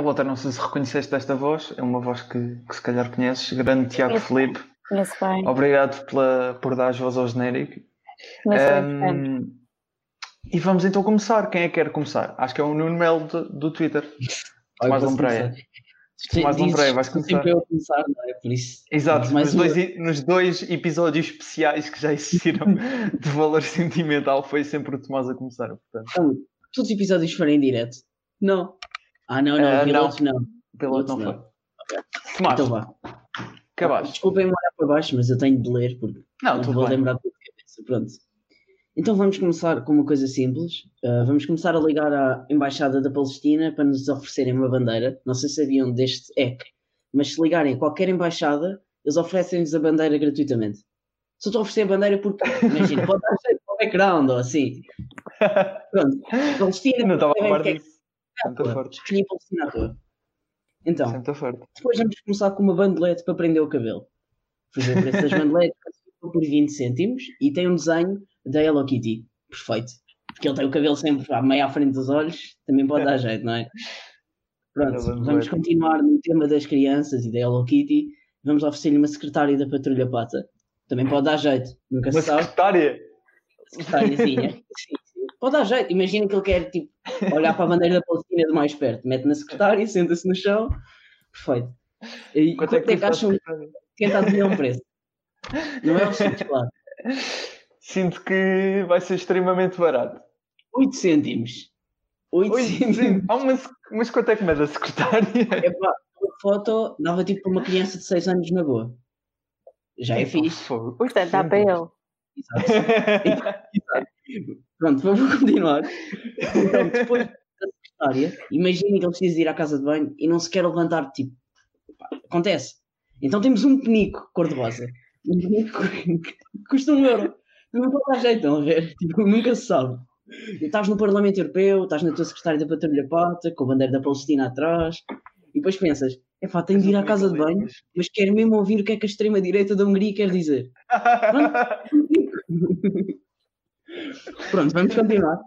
Carlota, não sei se reconheceste esta voz, é uma voz que, que se calhar conheces, grande Tiago Conheço. Felipe. Conheço bem. Obrigado pela, por dar voz ao genérico. Bem, Ahm, portanto. e vamos então começar. Quem é que quer começar? Acho que é o Nuno Melo do, do Twitter. Tomás começar? Tomás Lampreia, vais começar. Sempre eu a começar, não é? Por isso. Exato, nos dois, nos dois episódios especiais que já existiram de valor sentimental, foi sempre o Tomás a começar. Portanto, Então, todos os episódios forem em direto? Não. Ah, não, não. Ah, pilotos não. pelo não Não. foi. Tomás, Então vá. acabaste. Desculpem-me olhar para baixo, mas eu tenho de ler porque Não, não tudo vou bem. lembrar de cabeça. Pronto. Então vamos começar com uma coisa simples. Uh, vamos começar a ligar à Embaixada da Palestina para nos oferecerem uma bandeira. Não sei se sabiam deste EC, mas se ligarem a qualquer embaixada, eles oferecem-nos a bandeira gratuitamente. Só estou a oferecer a bandeira porque, imagina, pode dar jeito para o background ou assim. Pronto. Palestina, Não estava a par disso. Muito é? forte. Escolhi. Então, forte. depois vamos começar com uma bandelete para prender o cabelo. Fui ver o preço das bandeletes por 20 cêntimos e tem um desenho da Hello Kitty. Perfeito. Porque ele tem o cabelo sempre à meia à frente dos olhos, também pode dar jeito, não é? Pronto, vamos continuar no tema das crianças e da Hello Kitty. Vamos oferecer-lhe uma secretária da Patrulha Pata. Também pode dar jeito, nunca Uma se sabe. secretária. Secretáriazinha. Sim. Pode dar jeito. Imagina que ele quer tipo, olhar para a bandeira da Palestina de mais perto. Mete na secretária, senta-se no chão. Perfeito. E Quanto é que custa a acham secretária? tenta adivinhar um preço? Não é o simples, claro. Sinto que vai ser extremamente barato. 8 cêntimos. 8 Oi, cêntimos. sec- mas quanto é que mede a secretária? Epá, uma foto dava tipo para uma criança de 6 anos na boa. Já é fixe. Fogo. Portanto, dá para ele. Pronto, vamos continuar. Então, depois da secretária, imaginem que ele precisa ir à casa de banho e não se quer levantar, tipo, acontece. Então temos um penico cor-de-rosa. Um penico que custa um euro. Não pode dar jeito, a ver? Tipo, nunca se sabe. Estás no Parlamento Europeu, estás na tua secretária da Patrulha Pata, com a bandeira da Palestina atrás, e depois pensas, é pá, tenho de ir à casa de banho, mas quero mesmo ouvir o que é que a extrema-direita da Hungria quer dizer. Pronto, vamos continuar.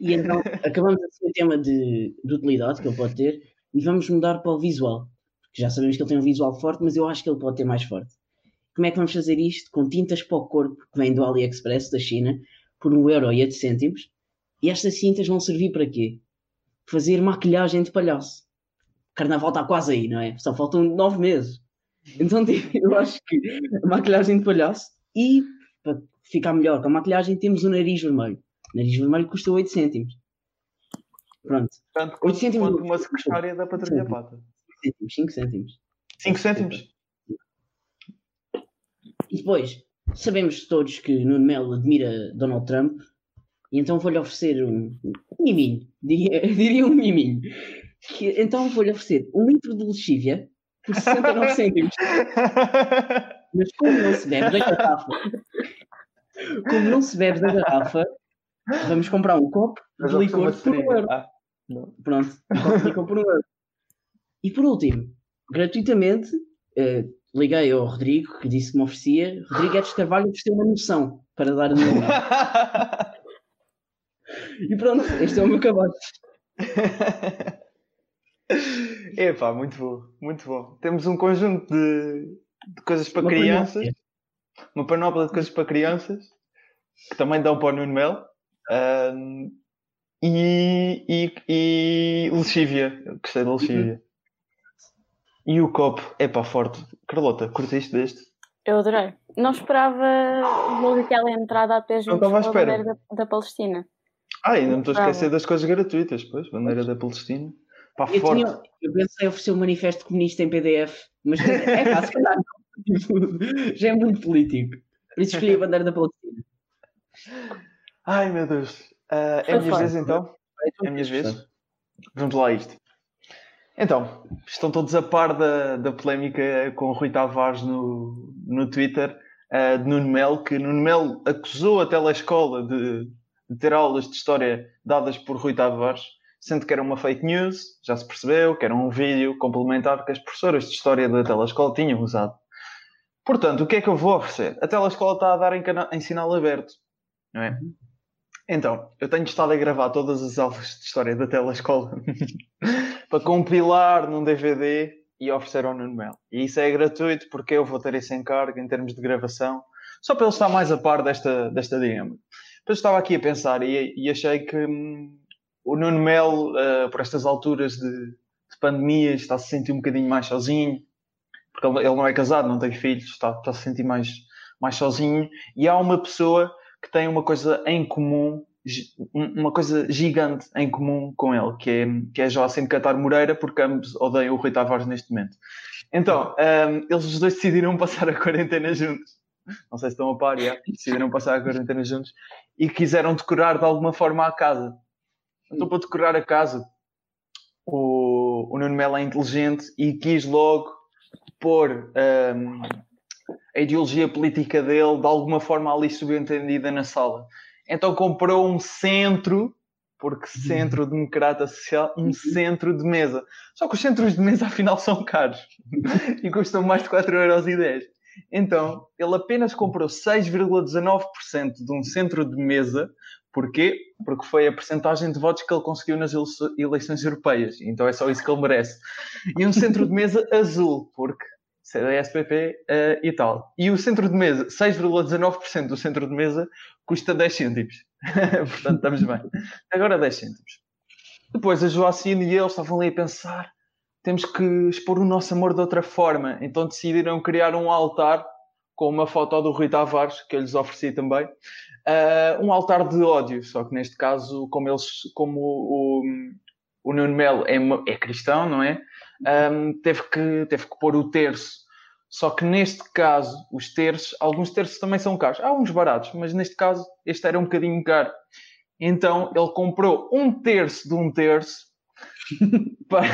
E então, acabamos assim o tema de, de utilidade que ele pode ter e vamos mudar para o visual. Porque já sabemos que ele tem um visual forte, mas eu acho que ele pode ter mais forte. Como é que vamos fazer isto? Com tintas para o corpo que vêm do AliExpress da China por 1 euro e 8 cêntimos. E estas tintas vão servir para quê? Fazer maquilhagem de palhaço. Carnaval está quase aí, não é? Só faltam 9 meses. Então eu acho que maquilhagem de palhaço e para ficar melhor com a maquilhagem temos o nariz vermelho. O nariz vermelho custa 8 cêntimos. Pronto, Tanto 8 cêntimos. quanto uma secretária da Sim. Pata. 5 cêntimos. 5 cêntimos? E depois, sabemos todos que Nuno Melo admira Donald Trump, e então vou-lhe oferecer um, um miminho, diria, diria um miminho. Que, então vou-lhe oferecer um litro de lexívia por 69 cêntimos. Mas como não se bebe da garrafa, como não se bebe da garrafa, vamos comprar um copo Mas de licor por um euro. Ah, não. Pronto, um copo de licor por um euro. E por último, gratuitamente, eh, liguei ao Rodrigo, que disse que me oferecia. Rodrigo Edes Carvalho ofereceu uma noção para dar a minha mão. E pronto, este é o meu cabalo. Epá, muito bom, muito bom. Temos um conjunto de, de coisas para Uma crianças, panóplia. Uma panóplia de coisas para crianças, que também dão para o Nuno Mel, ahm, e, e, e lexívia, Eu gostei da lexívia. E o copo, epá, forte. Carlota, curtiste deste? Eu adorei. Não esperava logo aquela entrada até juntos estava à com a bandeira da, da Palestina. Ah, ainda me estou a esquecer das coisas gratuitas, pois, bandeira da Palestina. Pá, Eu, forte. tinha, eu pensei em oferecer o manifesto comunista em PDF, mas é calhar não. Já é muito político. Por isso escolhi a bandeira da Palestina. Ai meu Deus. Ah, é a minha vez então? É a minha vez? Vamos lá a isto. Então, estão todos a par da, da polémica com o Rui Tavares no, no Twitter, ah, de Nuno Melo, que Nuno Melo acusou a telescola de, de ter aulas de história dadas por Rui Tavares, sendo que era uma fake news, já se percebeu, que era um vídeo complementar que as professoras de história da telescola tinham usado. Portanto, o que é que eu vou oferecer? A telescola está a dar em, cana- em sinal aberto, não é? Então, eu tenho estado a gravar todas as aulas de história da telescola para compilar num DVD e oferecer ao Nuno Mel. E isso é gratuito porque eu vou ter esse encargo em termos de gravação, só para ele estar mais a par desta, desta dinâmica. Depois estava aqui a pensar e, e achei que hum, o Nuno Mel, uh, por estas alturas de, de pandemia, está a se sentir um bocadinho mais sozinho, porque ele, não é casado, não tem filhos, está, está a se sentir mais, mais sozinho. E há uma pessoa que tem uma coisa em comum, uma coisa gigante em comum com ele, que é, que é Joacim Catar Moreira, porque ambos odeiam o Rui Tavares neste momento. Então, um, eles os dois decidiram passar a quarentena juntos. Não sei se estão a par, já. decidiram passar a quarentena juntos e quiseram decorar de alguma forma a casa. Então, para decorar a casa, o, o Nuno Melo é inteligente e quis logo pôr um, a ideologia política dele de alguma forma ali subentendida na sala. Então comprou um centro, porque centro democrata social, um centro de mesa. Só que os centros de mesa afinal são caros e custam mais de 4,10€. Então, ele apenas comprou 6,19% de um centro de mesa. Porquê? Porque foi a percentagem de votos que ele conseguiu nas eleições europeias. Então é só isso que ele merece. E um centro de mesa azul, porque CDSPP uh, eh, e tal. E o centro de mesa, 6,19% do centro de mesa custa 10 cêntimos. Portanto, estamos bem. Agora 10 cêntimos. Depois a Joacine e ele estavam ali a pensar: temos que expor o nosso amor de outra forma. Então decidiram criar um altar com uma foto do Rui Tavares, que eu lhes ofereci também. Uh, um altar de ódio, só que neste caso, como eles, como o, o, o Nuno Melo é, é cristão, não é? um, teve, que, teve que pôr o terço. Só que neste caso, os terços, alguns terços também são caros. Há uns baratos, mas neste caso, este era um bocadinho caro. Então ele comprou um terço de um terço para...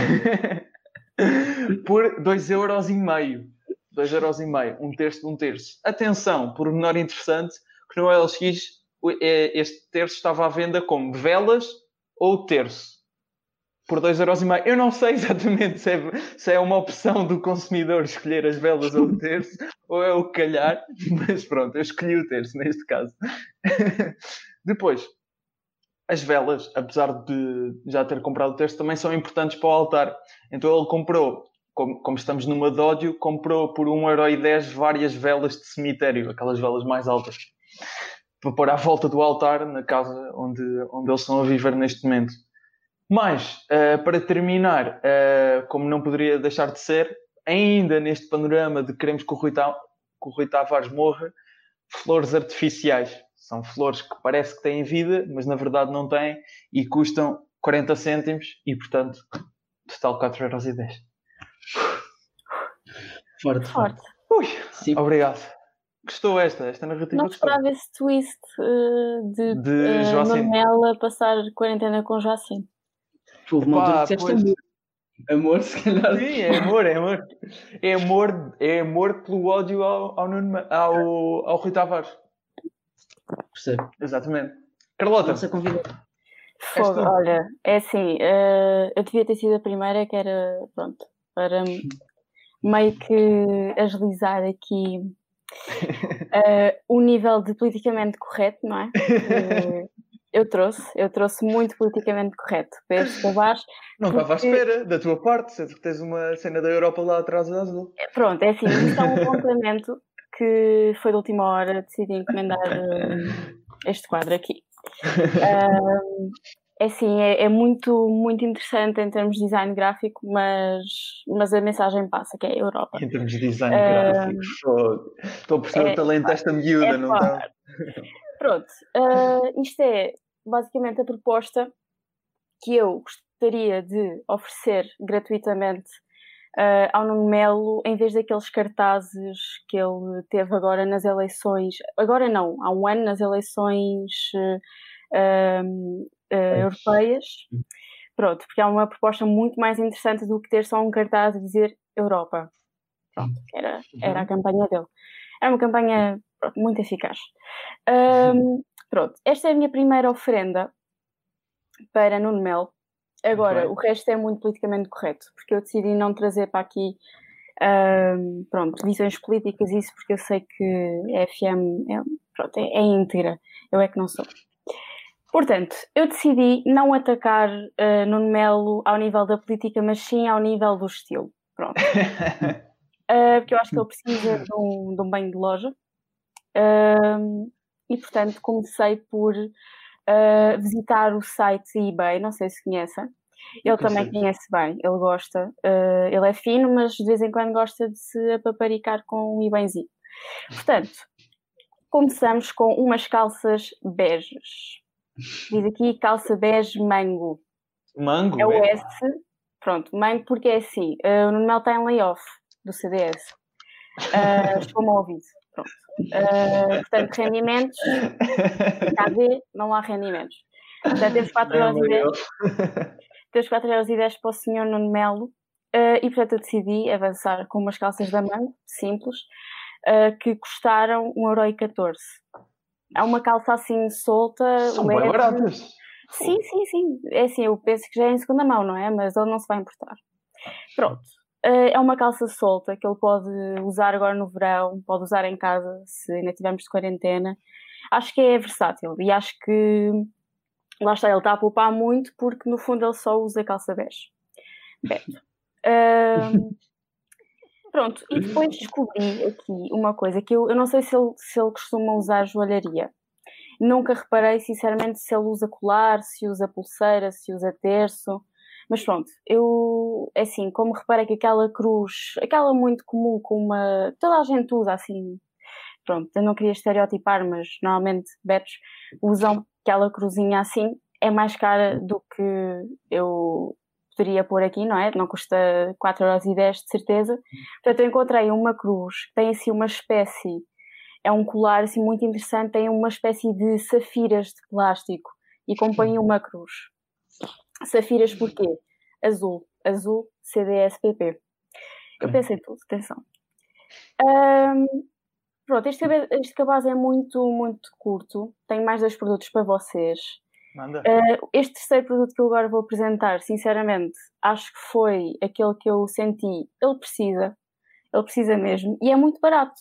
por 2,5 euros. E meio. 2 euros e meio, um terço de um terço. Atenção, por menor interessante, que no LX é, este terço estava à venda como velas ou terço por 2,5€. Eu não sei exatamente se é, se é uma opção do consumidor escolher as velas ou o terço, ou é o calhar, mas pronto, eu escolhi o terço neste caso. Depois, as velas, apesar de já ter comprado o terço, também são importantes para o altar. Então ele comprou, como, como estamos numa de ódio, comprou por 1,10€ várias velas de cemitério, aquelas velas mais altas, para pôr à volta do altar na casa onde, onde eles estão a viver neste momento. Mas, uh, para terminar, uh, como não poderia deixar de ser, ainda neste panorama de queremos que o Rui, Ta que o Rui Tavares morra, flores artificiais. São flores que parece que têm vida, mas na verdade não têm e custam 40 cêntimos e, portanto, total 4,10€. Forte, forte. Ui, Sim. Obrigado. Gostou esta, esta narrativa? Não esperava esse twist uh, de, de uh, Manuela passar quarentena com Joacim. Houve uma altura que disseste amor. Amor, se calhar. Sim, é amor, é amor. É amor, é amor pelo ódio ao, ao, ao, ao Rui Tavares. Percebo. Exatamente. Carlota. Nossa convidada. Fogo, olha, é assim, uh, eu devia ter sido a primeira que era, pronto, para meio que agilizar aqui uh, o nível de politicamente correto, não é? Uh, eu trouxe, eu trouxe muito politicamente correto para estes Tavares. Não porque... estava à espera da tua parte, sendo que tens uma cena da Europa lá atrás do azul. É, pronto, é assim, isto é um complemento que foi de última hora, decidi encomendar uh, este quadro aqui. Uh, é assim, é, é, muito, muito interessante em termos de design gráfico, mas, mas a mensagem passa, que é a Europa. Em termos de design uh, gráfico, estou a perceber é, o talento desta miúda, é, não está? Pronto, uh, isto é basicamente a proposta que eu gostaria de oferecer gratuitamente uh, ao Nuno Melo, em vez daqueles cartazes que ele teve agora nas eleições, agora não, há um ano nas eleições uh, europeias. Pronto, porque é uma proposta muito mais interessante do que ter só um cartaz a dizer Europa. Pronto, era, era a uhum. campanha dele. Era uma campanha pronto, muito eficaz. Um, pronto, esta é a minha primeira oferenda para Nuno Mel. Agora, o resto é muito politicamente correto, porque eu decidi não trazer para aqui um, pronto, visões políticas, isso porque eu sei que a FM é, pronto, é, é íntegra, eu é que não sou. Portanto, eu decidi não atacar uh, Nuno Melo ao nível da política, mas sim ao nível do estilo. Pronto. uh, porque eu acho que ele precisa de um, de um banho de loja. Uh, e, portanto, comecei por uh, visitar o site eBay, não sei se conhecem. Ele também conhece bem, ele gosta. Ele é fino, mas de vez em quando gosta de se apaparicar com um eBayzinho. Portanto, começamos com umas calças beges. Diz aqui calça bege mango. Mango? É o é. S. Pronto, mango porque é assim. Uh, o Nuno está em layoff do CDS. Uh, Estou-me a ouvir. Pronto. Uh, portanto, rendimentos. Está a ver? Não há rendimentos. Portanto, temos 4 euros e 10. Temos 4 euros e 10 para o senhor Nuno Melo. Uh, e portanto eu decidi avançar com umas calças da mango, simples, uh, que custaram 1,14€. É uma calça assim solta. São bem baratas. Sim, sim, sim. É assim, eu penso que já é em segunda mão, não é? Mas ele não se vai importar. Pronto. Uh, é uma calça solta que ele pode usar agora no verão, pode usar em casa se ainda tivermos de quarentena. Acho que é versátil e acho que lá está, ele está a poupar muito porque no fundo ele só usa calça bege. Uh, Pronto, e depois descobri aqui uma coisa que eu, eu não sei se ele, se ele costuma usar joalharia. Nunca reparei, sinceramente, se ele usa colar, se usa pulseira, se usa terço. Mas pronto, eu, é assim, como reparei que aquela cruz, aquela muito comum, com uma. toda a gente usa assim. Pronto, eu não queria estereotipar, mas normalmente betos usam aquela cruzinha assim, é mais cara do que eu poderia pôr aqui, não é? Não custa 4,10€ de certeza. Portanto, eu encontrei uma cruz que tem assim uma espécie, é um colar assim muito interessante, tem uma espécie de safiras de plástico e acompanha uma cruz. Safiras porquê? Azul. Azul CDSPP. Eu pensei tudo, atenção. Um, pronto, este, este cabaz é muito, muito curto. Tenho mais dois produtos para vocês. Uh, este terceiro produto que eu agora vou apresentar, sinceramente, acho que foi aquele que eu senti. Ele precisa, ele precisa mesmo, e é muito barato.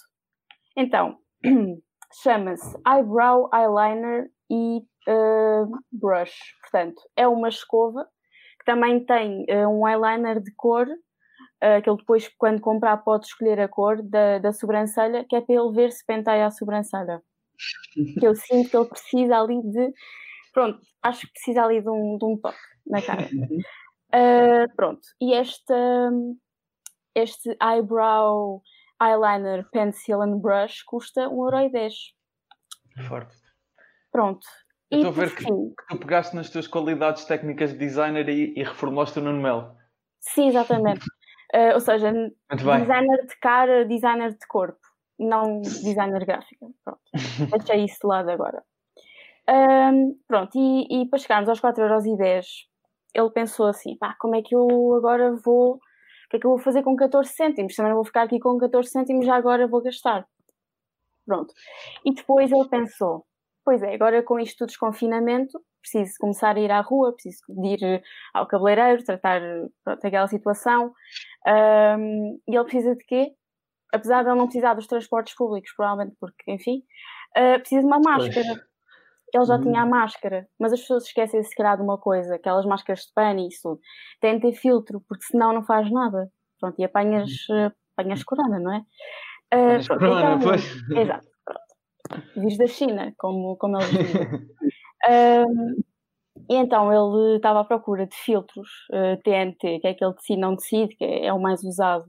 Então, chama-se Eyebrow Eyeliner e uh, Brush. Portanto, é uma escova que também tem uh, um eyeliner de cor, que ele depois, quando comprar, pode escolher a cor da, da sobrancelha, que é para ele ver se penteia a sobrancelha. que eu sinto que ele precisa ali de Pronto, acho que precisa ali de um, de um toque na cara. Uh, pronto, e este, este eyebrow eyeliner pencil and brush custa 1,10€. Forte. Pronto. Eu estou a ver que, que, tu pegaste nas tuas qualidades técnicas de designer e, e reformulaste o Nuno Melo. Sim, exatamente. uh, ou seja, designer de cara, designer de corpo, não designer gráfico. Pronto. Deixei isso de lado agora. Um, pronto, e, e, para chegarmos aos 4,10€, ele pensou assim: pá, como é que eu agora vou. O que é que eu vou fazer com 14 cêntimos? Também não vou ficar aqui com 14 cêntimos, já agora vou gastar. Pronto. E depois ele pensou: pois é, agora com isto de desconfinamento, preciso começar a ir à rua, preciso de ir ao cabeleireiro, tratar pronto, aquela situação. Um, e ele precisa de quê? Apesar de ele não precisar dos transportes públicos, provavelmente porque, enfim, uh, precisa de uma máscara. Pois ele já tinha a uhum. máscara, mas as pessoas esquecem se calhar de uma coisa, aquelas máscaras de pano e isso, tem de ter filtro, porque senão não faz nada. Pronto, e apanhas, uh, apanhas corona, não é? Uh, pronto, corona, então, pois. Exato, pronto. Vires da China, como, como eles dizem. e então ele estava à procura de filtros uh, TNT, que é aquele decide não decide, que é, é o mais usado.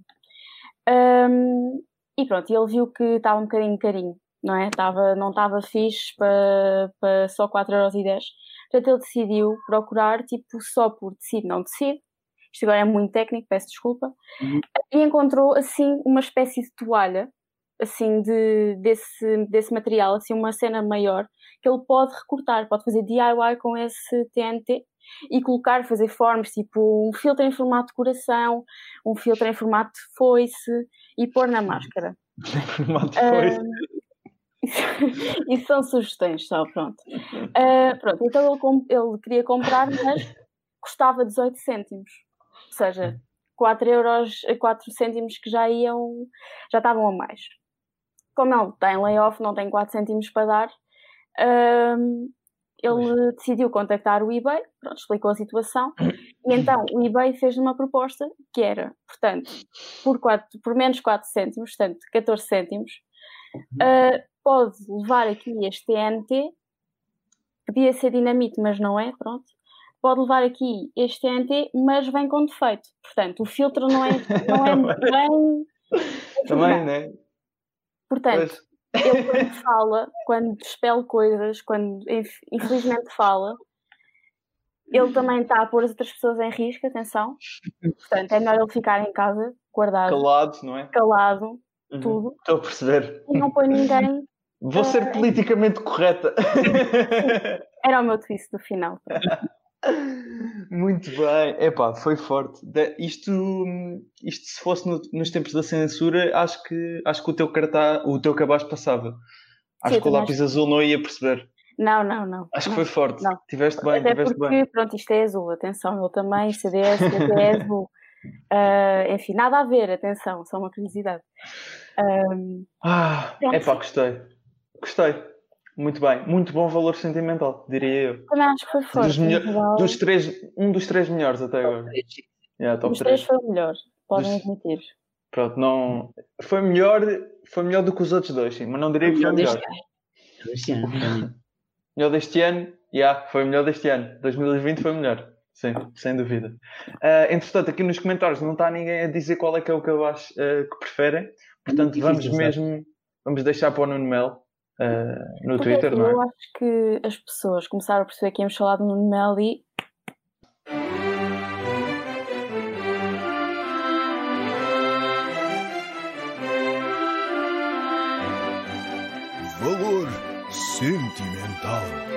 Um, e pronto, ele viu que estava um bocadinho carinho não é? Tava, não estava fixe para, para só 4,10€. Portanto, ele decidiu procurar, tipo, só por decide, não decide. Isto agora é muito técnico, peço desculpa. Uhum. E encontrou, assim, uma espécie de toalha, assim, de, desse, desse material, assim, uma cena maior, que ele pode recortar, pode fazer DIY com esse TNT e colocar, fazer formas, tipo um filtro em formato de coração, um filtro em formato de foice e pôr na máscara. Formato de foice. Isso são sugestões só, pronto. Uh, pronto, então ele, ele, queria comprar, mas custava 18 cêntimos. Ou seja, 4 euros, 4 cêntimos que já iam, já estavam a mais. Como ele tem layoff, não tem 4 cêntimos para dar, uh, ele decidiu contactar o eBay, pronto, explicou a situação, e então o eBay fez uma proposta que era, portanto, por, 4, por menos 4 cêntimos, portanto, 14 cêntimos, uh, pode levar aqui este TNT, podia ser dinamite, mas não é, pronto, pode levar aqui este TNT, mas vem com defeito, portanto, o filtro não é, não é bem... Também, né? Portanto, pois ele quando fala, quando despele coisas, quando infelizmente fala, ele também está a pôr as outras pessoas em risco, atenção. Portanto, é melhor ele ficar em casa, guardado. Calado, não é? Calado, uhum. tudo. Estou a perceber. E não põe ninguém. Vou ser politicamente correta. Era o meu twist do final. Muito bem, epá, foi forte. Isto, isto se fosse no, nos tempos da censura, acho que, acho que o teu cartaz, o teu cabaz passava. Acho Sim, que o lápis acho... azul não ia perceber. Não, não, não. Acho não, que foi forte. Não. Tiveste bem, Até tiveste porque, bem. pronto, isto é azul, atenção, eu também, CDS, CDS azul. Uh, enfim, nada a ver, atenção, só uma curiosidade. Um, ah, é pá, gostei. Gostei. Muito bem, muito bom valor sentimental, diria eu. Também acho que foi forte. Dos, melhor, dos três, um dos três melhores até agora. Yeah, top Os três foi o melhor, podem dos... admitir. Pronto, não. Foi melhor, foi melhor do que os outros dois, sim, mas não diria que foi o melhor. Deste ano. melhor deste ano, já, yeah, foi melhor deste ano. 2020 foi melhor, sim, sem dúvida. Uh, entretanto, aqui nos comentários não está ninguém a dizer qual é que é o que eu acho uh, que preferem, portanto, vamos mesmo. Vamos deixar para o Nuno Mel uh, no Porque Twitter, não é? Eu acho que as pessoas começaram a perceber que íamos falar de Nuno Melo e. Valor sentimental.